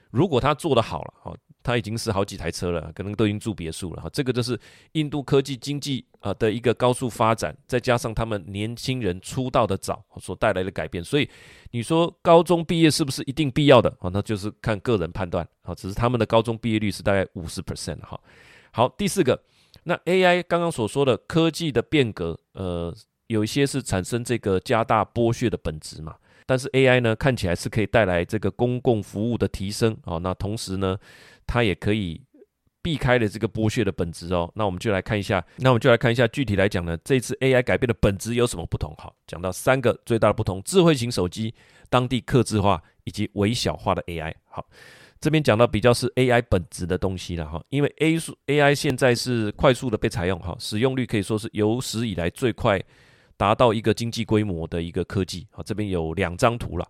Speaker 1: 如果他做得好了哈，他已经是好几台车了，可能都已经住别墅了哈。这个就是印度科技经济啊的一个高速发展，再加上他们年轻人出道的早所带来的改变。所以你说高中毕业是不是一定必要的啊？那就是看个人判断啊。只是他们的高中毕业率是大概五十 percent 哈。好，第四个。那 AI 刚刚所说的科技的变革，呃，有一些是产生这个加大剥削的本质嘛，但是 AI 呢，看起来是可以带来这个公共服务的提升哦。那同时呢，它也可以避开了这个剥削的本质哦。那我们就来看一下，那我们就来看一下具体来讲呢，这次 AI 改变的本质有什么不同？好，讲到三个最大的不同：智慧型手机、当地客制化以及微小化的 AI。好。这边讲到比较是 AI 本质的东西了哈，因为 A 数 AI 现在是快速的被采用哈，使用率可以说是有史以来最快达到一个经济规模的一个科技啊。这边有两张图了，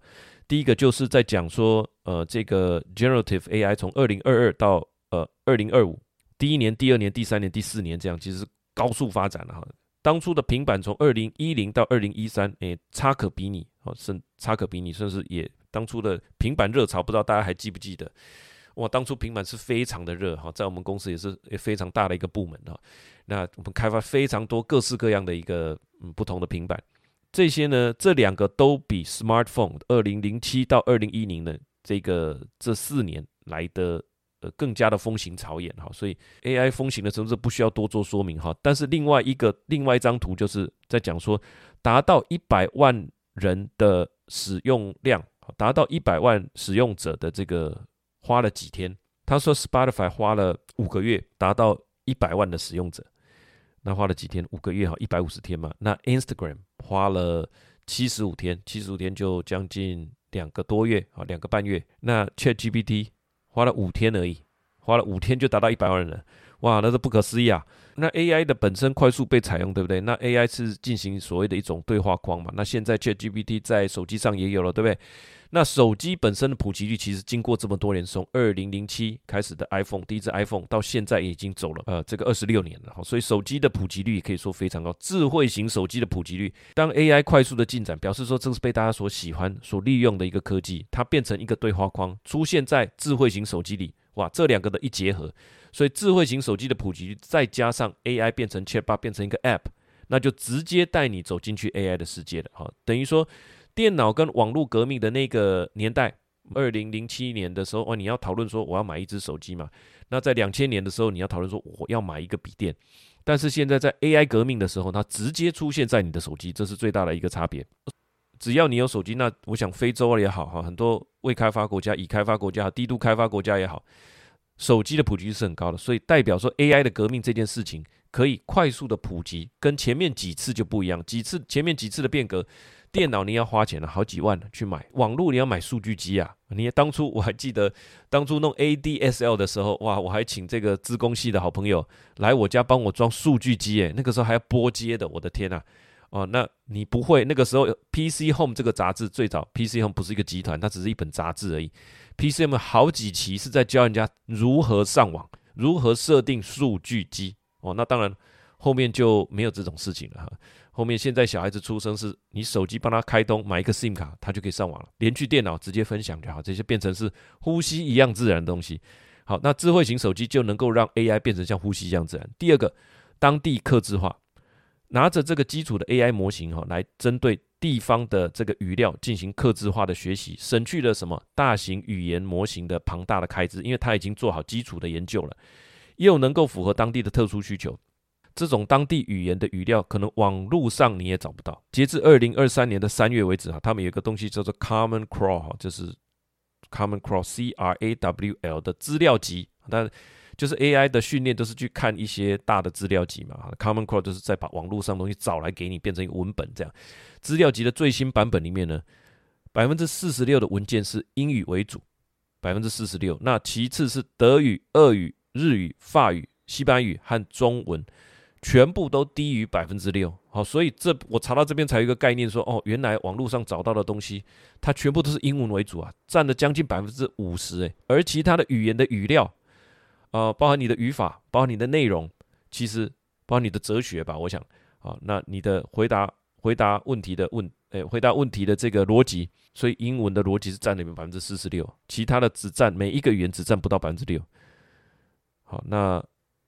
Speaker 1: 第一个就是在讲说，呃，这个 Generative AI 从二零二二到呃二零二五，第一年、第二年、第三年、第四年这样，其实高速发展了哈。当初的平板从二零一零到二零一三，诶，差可比拟哦，甚差可比拟，甚至也。当初的平板热潮，不知道大家还记不记得？哇，当初平板是非常的热哈，在我们公司也是也非常大的一个部门哈。那我们开发非常多各式各样的一个嗯不同的平板，这些呢，这两个都比 smartphone 二零零七到二零一零的这个这四年来的呃更加的风行草偃哈。所以 AI 风行的程度不需要多做说明哈。但是另外一个另外一张图就是在讲说，达到一百万人的使用量。达到一百万使用者的这个花了几天？他说 Spotify 花了五个月达到一百万的使用者，那花了几天？五个月哈，一百五十天嘛。那 Instagram 花了七十五天，七十五天就将近两个多月啊，两个半月。那 ChatGPT 花了五天而已，花了五天就达到一百万人，哇，那是不可思议啊！那 AI 的本身快速被采用，对不对？那 AI 是进行所谓的一种对话框嘛？那现在 ChatGPT 在手机上也有了，对不对？那手机本身的普及率，其实经过这么多年，从二零零七开始的 iPhone 第一只 iPhone 到现在已经走了呃这个二十六年了，所以手机的普及率可以说非常高。智慧型手机的普及率，当 AI 快速的进展，表示说这是被大家所喜欢、所利用的一个科技，它变成一个对话框出现在智慧型手机里，哇，这两个的一结合。所以智慧型手机的普及率，再加上 AI 变成 Chatbot 变成一个 App，那就直接带你走进去 AI 的世界了。哈，等于说电脑跟网络革命的那个年代，二零零七年的时候，哦，你要讨论说我要买一只手机嘛？那在两千年的时候，你要讨论说我要买一个笔电。但是现在在 AI 革命的时候，它直接出现在你的手机，这是最大的一个差别。只要你有手机，那我想非洲也好，哈，很多未开发国家、已开发国家、低度开发国家也好。手机的普及率是很高的，所以代表说 AI 的革命这件事情可以快速的普及，跟前面几次就不一样。几次前面几次的变革，电脑你要花钱了好几万去买，网络你要买数据机啊。你当初我还记得，当初弄 ADSL 的时候，哇，我还请这个资工系的好朋友来我家帮我装数据机，诶，那个时候还要拨接的，我的天呐，哦，那你不会？那个时候 PC Home 这个杂志最早，PC Home 不是一个集团，它只是一本杂志而已。PCM 好几期是在教人家如何上网，如何设定数据机哦。那当然后面就没有这种事情了哈。后面现在小孩子出生是你手机帮他开通，买一个 SIM 卡，他就可以上网了，连去电脑直接分享就好。这些变成是呼吸一样自然的东西。好，那智慧型手机就能够让 AI 变成像呼吸一样自然。第二个，当地客制化，拿着这个基础的 AI 模型哈，来针对。地方的这个语料进行客制化的学习，省去了什么大型语言模型的庞大的开支，因为它已经做好基础的研究了，又能够符合当地的特殊需求。这种当地语言的语料，可能网络上你也找不到。截至二零二三年的三月为止啊，他们有一个东西叫做 Common Crawl，就是 Common Crawl C R A W L 的资料集，但。就是 AI 的训练都是去看一些大的资料集嘛，Common Core 就是再把网络上东西找来给你，变成一个文本这样。资料集的最新版本里面呢，百分之四十六的文件是英语为主，百分之四十六。那其次是德语、俄语、日语、法语、西班牙语和中文，全部都低于百分之六。好，所以这我查到这边才有一个概念说，哦，原来网络上找到的东西，它全部都是英文为主啊，占了将近百分之五十诶，而其他的语言的语料。呃，包含你的语法，包含你的内容，其实包括你的哲学吧，我想啊，那你的回答回答问题的问，诶，回答问题的这个逻辑，所以英文的逻辑是占里面百分之四十六，其他的只占每一个语言只占不到百分之六。好，那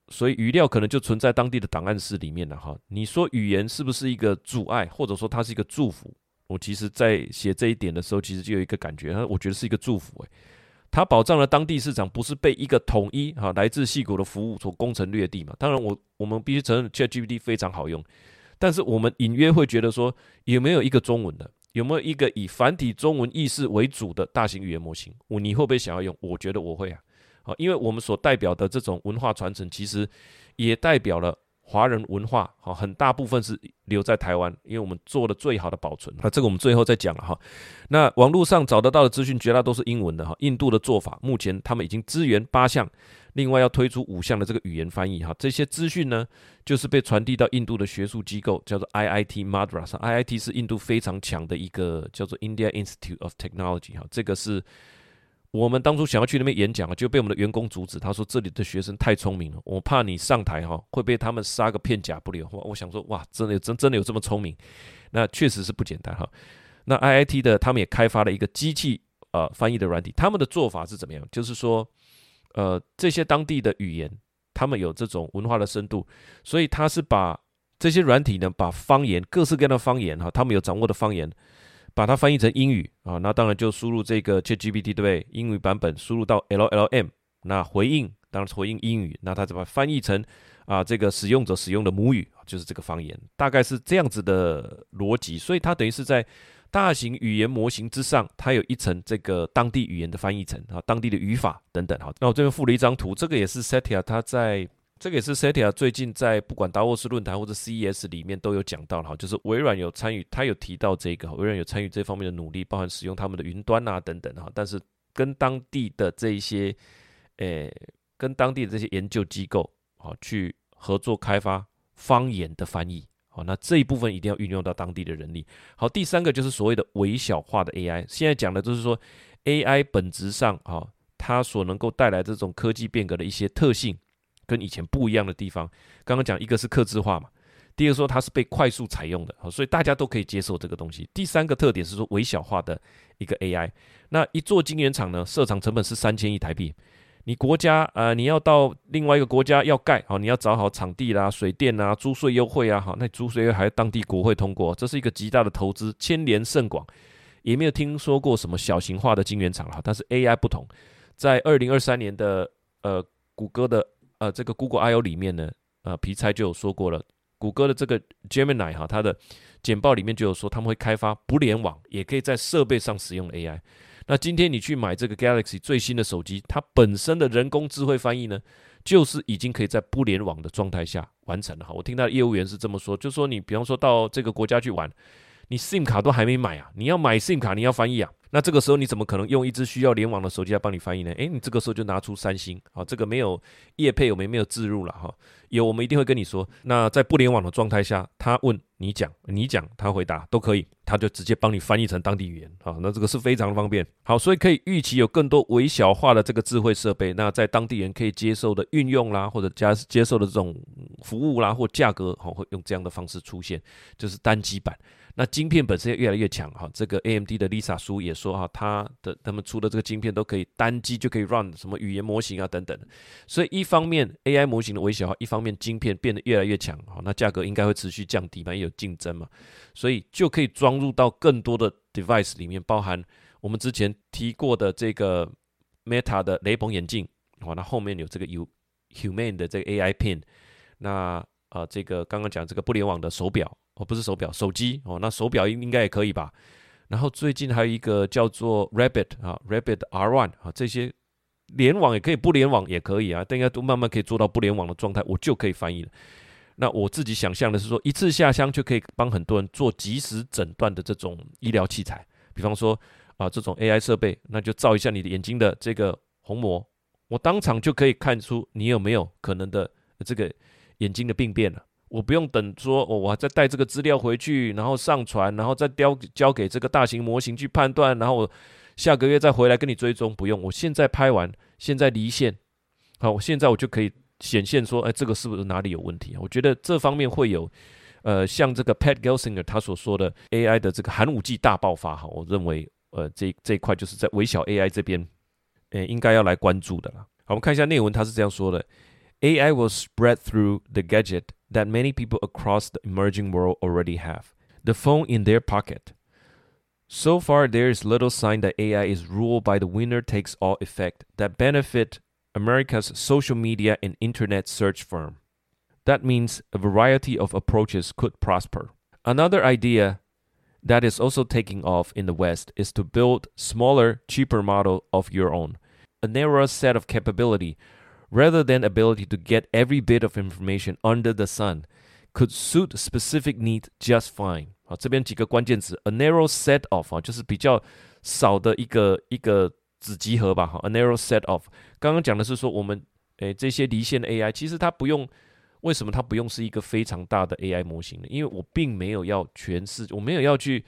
Speaker 1: 所以语料可能就存在当地的档案室里面了哈。你说语言是不是一个阻碍，或者说它是一个祝福？我其实在写这一点的时候，其实就有一个感觉，我觉得是一个祝福诶。它保障了当地市场不是被一个统一哈来自细谷的服务所攻城略地嘛？当然我，我们必须承认 ChatGPT 非常好用，但是我们隐约会觉得说，有没有一个中文的，有没有一个以繁体中文意思为主的大型语言模型？我你会不会想要用？我觉得我会啊，啊，因为我们所代表的这种文化传承，其实也代表了。华人文化哈，很大部分是留在台湾，因为我们做了最好的保存。那这个我们最后再讲了哈。那网络上找得到的资讯绝大多数英文的哈。印度的做法，目前他们已经支援八项，另外要推出五项的这个语言翻译哈。这些资讯呢，就是被传递到印度的学术机构，叫做 IIT Madras。IIT 是印度非常强的一个叫做 India Institute of Technology 哈。这个是。我们当初想要去那边演讲啊，就被我们的员工阻止。他说这里的学生太聪明了，我怕你上台哈会被他们杀个片甲不留。我我想说哇，真的真真的有这么聪明？那确实是不简单哈。那 IIT 的他们也开发了一个机器呃翻译的软体，他们的做法是怎么样？就是说呃这些当地的语言，他们有这种文化的深度，所以他是把这些软体呢，把方言各式各样的方言哈，他们有掌握的方言。把它翻译成英语啊，那当然就输入这个 ChatGPT 对不对？英语版本输入到 LLM，那回应当然是回应英语，那它怎么翻译成啊这个使用者使用的母语，就是这个方言，大概是这样子的逻辑。所以它等于是在大型语言模型之上，它有一层这个当地语言的翻译层啊，当地的语法等等。好，那我这边附了一张图，这个也是 Satya 他在。这个也是 Satya 最近在不管达沃斯论坛或者 CES 里面都有讲到哈，就是微软有参与，他有提到这个，微软有参与这方面的努力，包含使用他们的云端啊等等哈，但是跟当地的这一些，诶，跟当地的这些研究机构啊去合作开发方言的翻译，好，那这一部分一定要运用到当地的人力。好，第三个就是所谓的微小化的 AI，现在讲的就是说 AI 本质上啊，它所能够带来这种科技变革的一些特性。跟以前不一样的地方，刚刚讲一个是客制化嘛，第二个说它是被快速采用的，所以大家都可以接受这个东西。第三个特点是说微小化的一个 AI，那一座晶圆厂呢，设厂成本是三千亿台币，你国家啊、呃，你要到另外一个国家要盖，好，你要找好场地啦、水电啊、租税优惠啊，好，那租税还当地国会通过，这是一个极大的投资，牵连甚广，也没有听说过什么小型化的晶圆厂哈，但是 AI 不同，在二零二三年的呃谷歌的。呃，这个 Google I/O 里面呢，呃，皮猜就有说过了，谷歌的这个 Gemini 哈，它的简报里面就有说他们会开发不联网，也可以在设备上使用 AI。那今天你去买这个 Galaxy 最新的手机，它本身的人工智慧翻译呢，就是已经可以在不联网的状态下完成了哈。我听到业务员是这么说，就说你比方说到这个国家去玩，你 SIM 卡都还没买啊，你要买 SIM 卡，你要翻译啊。那这个时候你怎么可能用一支需要联网的手机来帮你翻译呢？诶，你这个时候就拿出三星，好，这个没有业配，我们没有置入了哈。有我们一定会跟你说。那在不联网的状态下，他问你讲，你讲，他回答都可以，他就直接帮你翻译成当地语言，好，那这个是非常方便。好，所以可以预期有更多微小化的这个智慧设备，那在当地人可以接受的运用啦，或者加接受的这种服务啦，或价格，好，会用这样的方式出现，就是单机版。那晶片本身也越来越强哈，这个 AMD 的 Lisa 叔也说哈，他的他们出的这个晶片都可以单机就可以 run 什么语言模型啊等等，所以一方面 AI 模型的微小化，一方面晶片变得越来越强哈，那价格应该会持续降低嘛，也有竞争嘛，所以就可以装入到更多的 device 里面，包含我们之前提过的这个 Meta 的雷朋眼镜，哇，那后面有这个 U Humane 的这个 AI pin，那啊、呃、这个刚刚讲这个不联网的手表。哦，不是手表，手机哦，那手表应应该也可以吧？然后最近还有一个叫做 Rabbit 啊，Rabbit R One 啊，这些联网也可以，不联网也可以啊，但应该都慢慢可以做到不联网的状态，我就可以翻译了。那我自己想象的是说，一次下乡就可以帮很多人做及时诊断的这种医疗器材，比方说啊，这种 AI 设备，那就照一下你的眼睛的这个虹膜，我当场就可以看出你有没有可能的这个眼睛的病变了。我不用等说，我我再带这个资料回去，然后上传，然后再交交给这个大型模型去判断，然后我下个月再回来跟你追踪，不用。我现在拍完，现在离线，好，我现在我就可以显现说，哎，这个是不是哪里有问题？我觉得这方面会有，呃，像这个 Pat Gelsinger 他所说的 AI 的这个寒武纪大爆发哈，我认为，呃，这这一块就是在微小 AI 这边，呃，应该要来关注的了。好，我们看一下内文，他是这样说的：AI will spread through the gadget that many people across the emerging world already have, the phone in their pocket. So far, there is little sign that AI is ruled by the winner-takes-all effect that benefit America's social media and internet search firm. That means a variety of approaches could prosper. Another idea that is also taking off in the West is to build smaller, cheaper model of your own, a narrower set of capability rather than ability to get every bit of information under the sun could suit specific need just fine. 好，这边几个关键词，a narrow set of 啊，就是比较少的一个一个子集合吧。哈，a narrow set of。刚刚讲的是说，我们诶这些离线的 AI，其实它不用，为什么它不用是一个非常大的 AI 模型呢？因为我并没有要全是，我没有要去。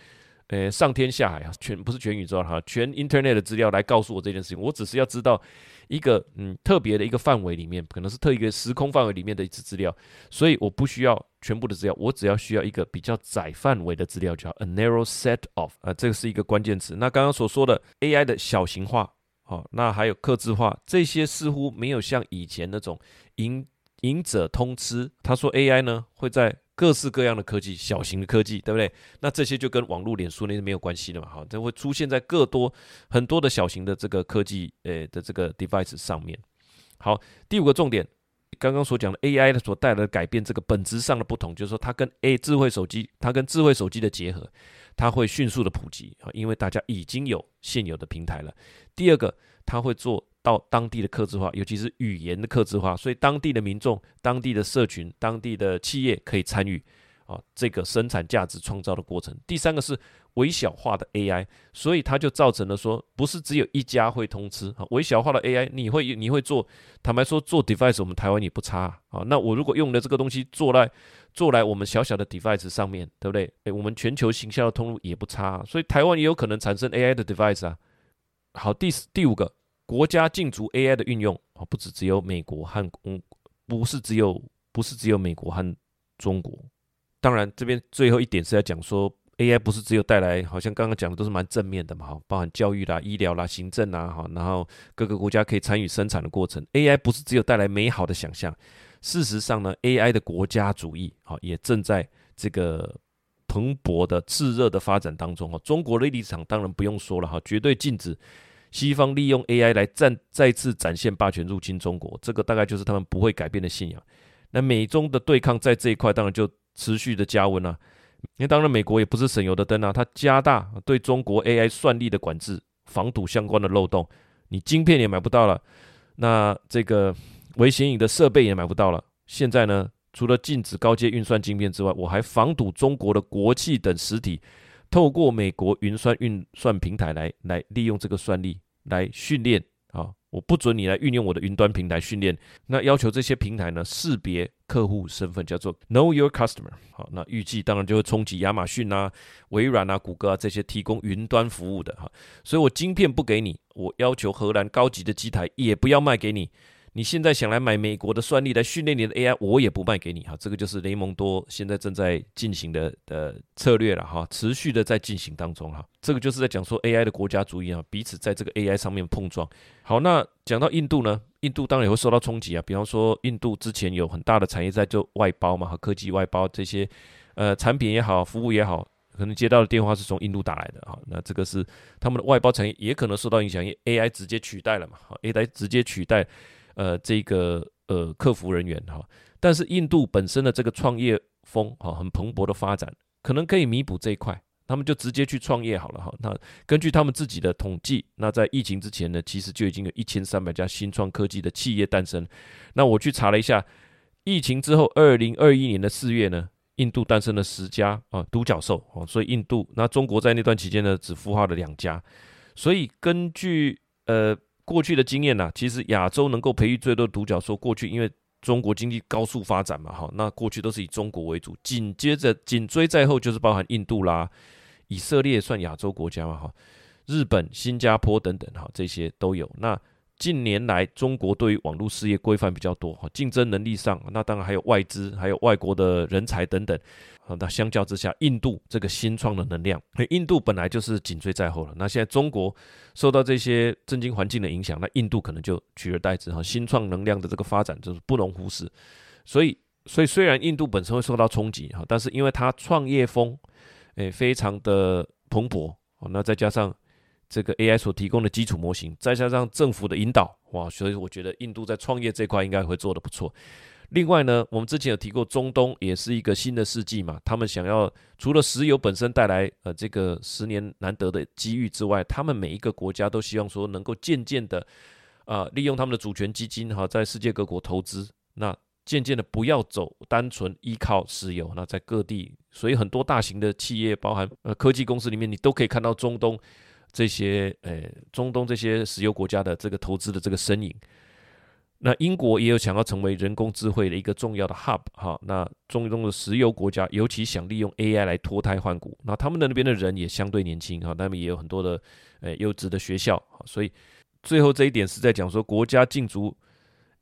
Speaker 1: 呃，上天下海啊，全不是全宇宙哈，全 Internet 的资料来告诉我这件事情，我只是要知道一个嗯特别的一个范围里面，可能是特一个时空范围里面的一次资料，所以我不需要全部的资料，我只要需要一个比较窄范围的资料，叫 a narrow set of 啊，这个是一个关键词。那刚刚所说的 AI 的小型化，好，那还有客制化，这些似乎没有像以前那种赢赢者通吃。他说 AI 呢会在。各式各样的科技，小型的科技，对不对？那这些就跟网络、脸书那些没有关系的嘛。好，这会出现在各多很多的小型的这个科技，诶的这个 device 上面。好，第五个重点，刚刚所讲的 AI 的所带来的改变，这个本质上的不同，就是说它跟 A 智慧手机，它跟智慧手机的结合，它会迅速的普及啊，因为大家已经有现有的平台了。第二个，它会做。到当地的客制化，尤其是语言的客制化，所以当地的民众、当地的社群、当地的企业可以参与啊这个生产价值创造的过程。第三个是微小化的 AI，所以它就造成了说，不是只有一家会通吃啊。微小化的 AI，你会你会做，坦白说做 device，我们台湾也不差啊。那我如果用了这个东西做来做来我们小小的 device 上面对不对？诶，我们全球行销的通路也不差，所以台湾也有可能产生 AI 的 device 啊。好，第四第五个。国家禁足 AI 的运用啊，不只只有美国和嗯，不是只有不是只有美国和中国。当然，这边最后一点是要讲说，AI 不是只有带来，好像刚刚讲的都是蛮正面的嘛，哈，包含教育啦、医疗啦、行政啦，哈，然后各个国家可以参与生产的过程。AI 不是只有带来美好的想象，事实上呢，AI 的国家主义啊，也正在这个蓬勃的炽热的发展当中哈。中国的立场当然不用说了哈，绝对禁止。西方利用 AI 来战，再次展现霸权入侵中国，这个大概就是他们不会改变的信仰。那美中的对抗在这一块当然就持续的加温了，因为当然美国也不是省油的灯啊，它加大对中国 AI 算力的管制，防堵相关的漏洞。你晶片也买不到了，那这个微显影的设备也买不到了。现在呢，除了禁止高阶运算晶片之外，我还防堵中国的国企等实体。透过美国云端运算平台来来利用这个算力来训练啊，我不准你来运用我的云端平台训练。那要求这些平台呢识别客户身份，叫做 Know Your Customer。好，那预计当然就会冲击亚马逊啊、微软啊、谷歌啊这些提供云端服务的哈。所以我晶片不给你，我要求荷兰高级的机台也不要卖给你。你现在想来买美国的算力来训练你的 AI，我也不卖给你哈。这个就是雷蒙多现在正在进行的的策略了哈，持续的在进行当中哈。这个就是在讲说 AI 的国家主义啊，彼此在这个 AI 上面碰撞。好，那讲到印度呢，印度当然也会受到冲击啊。比方说，印度之前有很大的产业在做外包嘛，和科技外包这些呃产品也好，服务也好，可能接到的电话是从印度打来的哈。那这个是他们的外包产业也可能受到影响，因为 AI 直接取代了嘛，AI 直接取代。呃，这个呃，客服人员哈，但是印度本身的这个创业风哈，很蓬勃的发展，可能可以弥补这一块，他们就直接去创业好了哈。那根据他们自己的统计，那在疫情之前呢，其实就已经有一千三百家新创科技的企业诞生。那我去查了一下，疫情之后，二零二一年的四月呢，印度诞生了十家啊独角兽哦，所以印度那中国在那段期间呢，只孵化了两家。所以根据呃。过去的经验啊，其实亚洲能够培育最多的独角兽，过去因为中国经济高速发展嘛，哈，那过去都是以中国为主，紧接着紧追在后就是包含印度啦、以色列算亚洲国家嘛，哈，日本、新加坡等等，哈，这些都有。那近年来中国对于网络事业规范比较多，哈，竞争能力上，那当然还有外资，还有外国的人才等等。那相较之下，印度这个新创的能量，印度本来就是紧追在后了。那现在中国受到这些政经环境的影响，那印度可能就取而代之哈。新创能量的这个发展就是不容忽视。所以，所以虽然印度本身会受到冲击哈，但是因为它创业风诶非常的蓬勃，那再加上这个 AI 所提供的基础模型，再加上政府的引导，哇，所以我觉得印度在创业这块应该会做得不错。另外呢，我们之前有提过，中东也是一个新的世纪嘛。他们想要除了石油本身带来呃这个十年难得的机遇之外，他们每一个国家都希望说能够渐渐的啊、利用他们的主权基金哈，在世界各国投资。那渐渐的不要走单纯依靠石油。那在各地，所以很多大型的企业，包含呃科技公司里面，你都可以看到中东这些呃中东这些石油国家的这个投资的这个身影。那英国也有想要成为人工智慧的一个重要的 hub 哈，那中东的石油国家尤其想利用 AI 来脱胎换骨，那他们的那边的人也相对年轻哈，他们也有很多的诶优质的学校，所以最后这一点是在讲说国家竞逐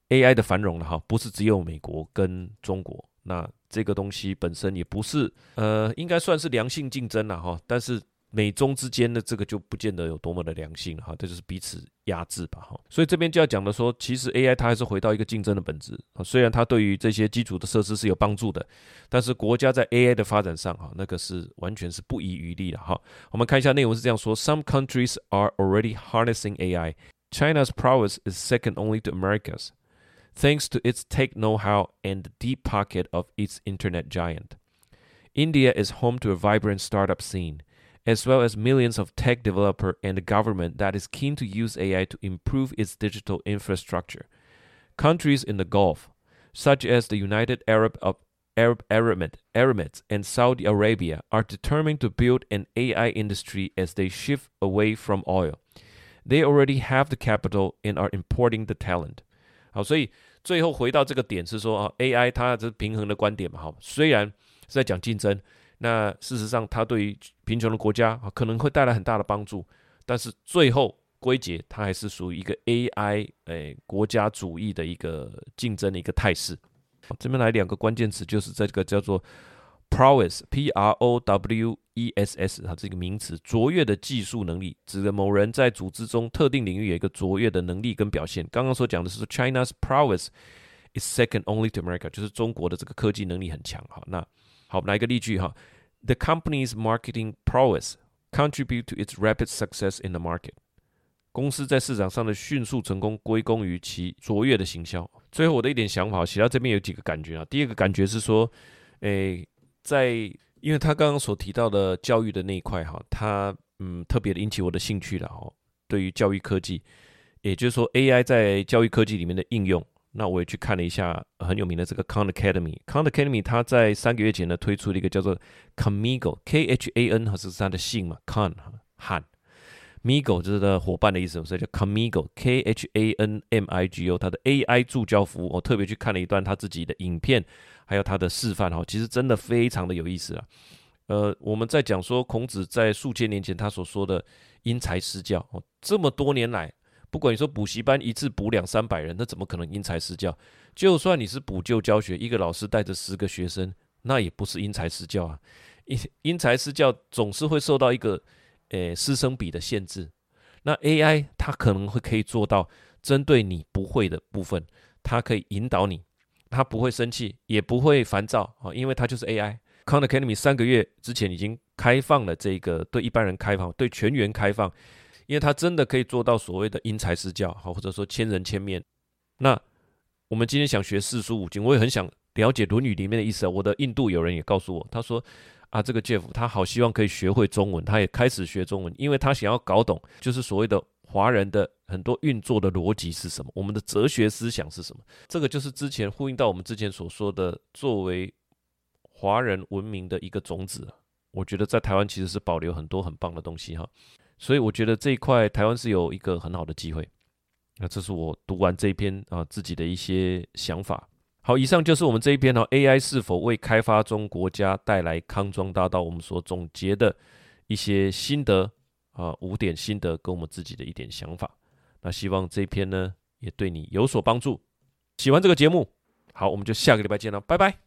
Speaker 1: AI 的繁荣了哈，不是只有美国跟中国，那这个东西本身也不是呃应该算是良性竞争了哈，但是。美中之间的这个就不见得有多么的良性哈，这就是彼此压制吧哈。所以这边就要讲的说，其实 AI 它还是回到一个竞争的本质啊。虽然它对于这些基础的设施是有帮助的，但是国家在 AI 的发展上哈，那个是完全是不遗余力的哈。我们看一下内容是这样说：Some countries are already harnessing AI. China's prowess is second only to America's, thanks to its tech know-how and deep pocket of its internet giant. India is home to a vibrant startup scene. As well as millions of tech developer and the government that is keen to use AI to improve its digital infrastructure. Countries in the Gulf, such as the United Arab of Arab Emirates and Saudi Arabia, are determined to build an AI industry as they shift away from oil. They already have the capital and are importing the talent. 好，所以最后回到这个点是说啊，AI 它是平衡的观点嘛，好，虽然是在讲竞争。 那事实上，它对于贫穷的国家，可能会带来很大的帮助，但是最后归结，它还是属于一个 AI 诶国家主义的一个竞争的一个态势。这边来两个关键词，就是在这个叫做 prowess，P R O W E S S，它这个名词，卓越的技术能力，指的某人在组织中特定领域有一个卓越的能力跟表现。刚刚所讲的是 China's prowess is second only to America，就是中国的这个科技能力很强。好，那。好，来一个例句哈，The company's marketing prowess contribute to its rapid success in the market。公司在市场上的迅速成功归功于其卓越的行销。最后我的一点想法，写到这边有几个感觉啊。第一个感觉是说，诶，在因为他刚刚所提到的教育的那一块哈，他嗯特别的引起我的兴趣了哦。对于教育科技，也就是说 AI 在教育科技里面的应用。那我也去看了一下很有名的这个 Khan Academy。Khan Academy 它在三个月前呢推出了一个叫做 Kamigo，K H A N 还是它的姓嘛，Khan 汉，Migo 就是它伙伴的意思，所以叫 Kamigo，K H A N M I G O，它的 AI 助教服务。我特别去看了一段他自己的影片，还有他的示范哈，其实真的非常的有意思啊。呃，我们在讲说孔子在数千年前他所说的因材施教哦，这么多年来。不管你说补习班一次补两三百人，那怎么可能因材施教？就算你是补救教学，一个老师带着十个学生，那也不是因材施教啊。因因材施教总是会受到一个诶师生比的限制。那 AI 它可能会可以做到针对你不会的部分，它可以引导你，它不会生气，也不会烦躁啊，因为它就是 AI。Khan Academy 三个月之前已经开放了这个对一般人开放，对全员开放。因为他真的可以做到所谓的因材施教，好，或者说千人千面。那我们今天想学四书五经，我也很想了解《论语》里面的意思。我的印度友人也告诉我，他说啊，这个 Jeff 他好希望可以学会中文，他也开始学中文，因为他想要搞懂，就是所谓的华人的很多运作的逻辑是什么，我们的哲学思想是什么。这个就是之前呼应到我们之前所说的，作为华人文明的一个种子。我觉得在台湾其实是保留很多很棒的东西哈。所以我觉得这一块台湾是有一个很好的机会。那这是我读完这一篇啊自己的一些想法。好，以上就是我们这一篇哦，AI 是否为开发中国家带来康庄大道？我们所总结的一些心得啊，五点心得跟我们自己的一点想法。那希望这一篇呢也对你有所帮助。喜欢这个节目，好，我们就下个礼拜见了，拜拜。